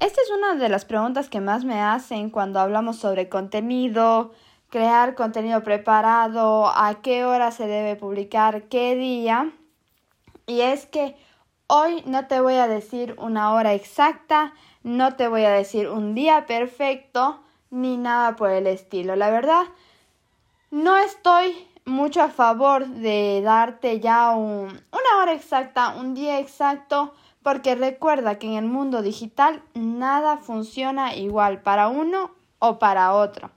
Esta es una de las preguntas que más me hacen cuando hablamos sobre contenido, crear contenido preparado, a qué hora se debe publicar, qué día. Y es que hoy no te voy a decir una hora exacta, no te voy a decir un día perfecto, ni nada por el estilo. La verdad, no estoy mucho a favor de darte ya una hora exacta, un día exacto, porque recuerda que en el mundo digital nada funciona igual para uno o para otro.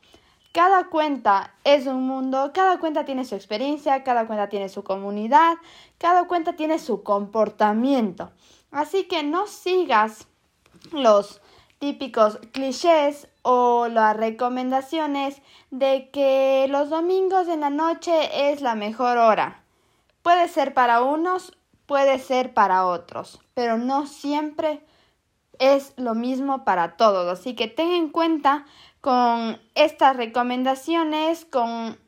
Cada cuenta es un mundo, cada cuenta tiene su experiencia, cada cuenta tiene su comunidad, cada cuenta tiene su comportamiento. Así que no sigas los típicos clichés o las recomendaciones de que los domingos en la noche es la mejor hora. Puede ser para unos puede ser para otros, pero no siempre es lo mismo para todos. Así que ten en cuenta con estas recomendaciones, con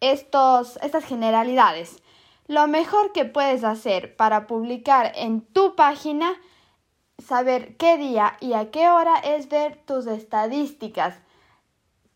estos, estas generalidades. Lo mejor que puedes hacer para publicar en tu página, saber qué día y a qué hora es ver tus estadísticas.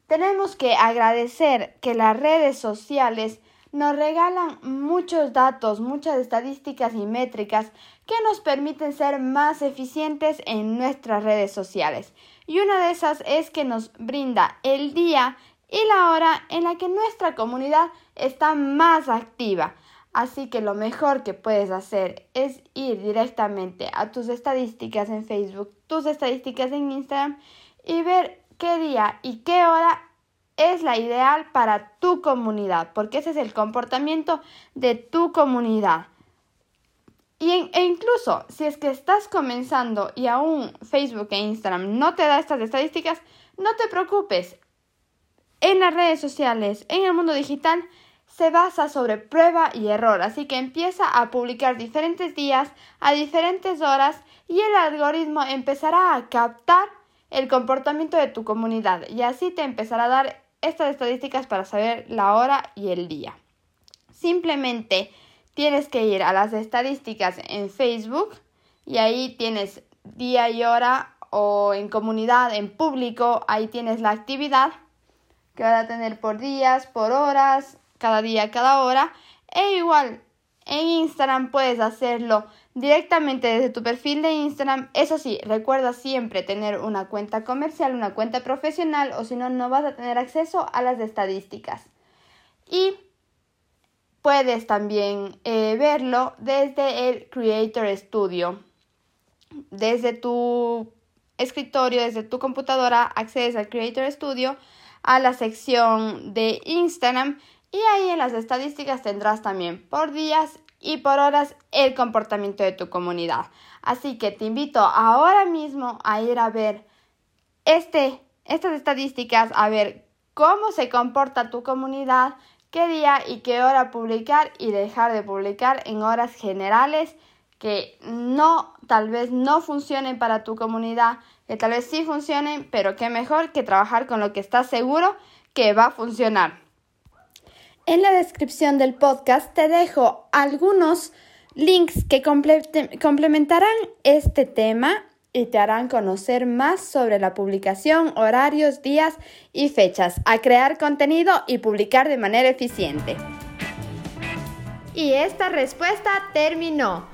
Tenemos que agradecer que las redes sociales nos regalan muchos datos, muchas estadísticas y métricas que nos permiten ser más eficientes en nuestras redes sociales. Y una de esas es que nos brinda el día y la hora en la que nuestra comunidad está más activa. Así que lo mejor que puedes hacer es ir directamente a tus estadísticas en Facebook, tus estadísticas en Instagram y ver qué día y qué hora es la ideal para tu comunidad, porque ese es el comportamiento de tu comunidad. Y e incluso si es que estás comenzando y aún Facebook e Instagram no te da estas estadísticas, no te preocupes. En las redes sociales, en el mundo digital, se basa sobre prueba y error, así que empieza a publicar diferentes días a diferentes horas y el algoritmo empezará a captar el comportamiento de tu comunidad y así te empezará a dar estas estadísticas para saber la hora y el día. Simplemente tienes que ir a las estadísticas en Facebook y ahí tienes día y hora o en comunidad, en público, ahí tienes la actividad que va a tener por días, por horas, cada día, cada hora. E igual, en Instagram puedes hacerlo directamente desde tu perfil de Instagram. Eso sí, recuerda siempre tener una cuenta comercial, una cuenta profesional o si no, no vas a tener acceso a las estadísticas. Y puedes también eh, verlo desde el Creator Studio. Desde tu escritorio, desde tu computadora, accedes al Creator Studio, a la sección de Instagram y ahí en las estadísticas tendrás también por días y por horas el comportamiento de tu comunidad. Así que te invito ahora mismo a ir a ver este, estas estadísticas, a ver cómo se comporta tu comunidad, qué día y qué hora publicar y dejar de publicar en horas generales que no, tal vez no funcionen para tu comunidad, que tal vez sí funcionen, pero qué mejor que trabajar con lo que estás seguro que va a funcionar. En la descripción del podcast te dejo algunos links que complementarán este tema y te harán conocer más sobre la publicación, horarios, días y fechas, a crear contenido y publicar de manera eficiente. Y esta respuesta terminó.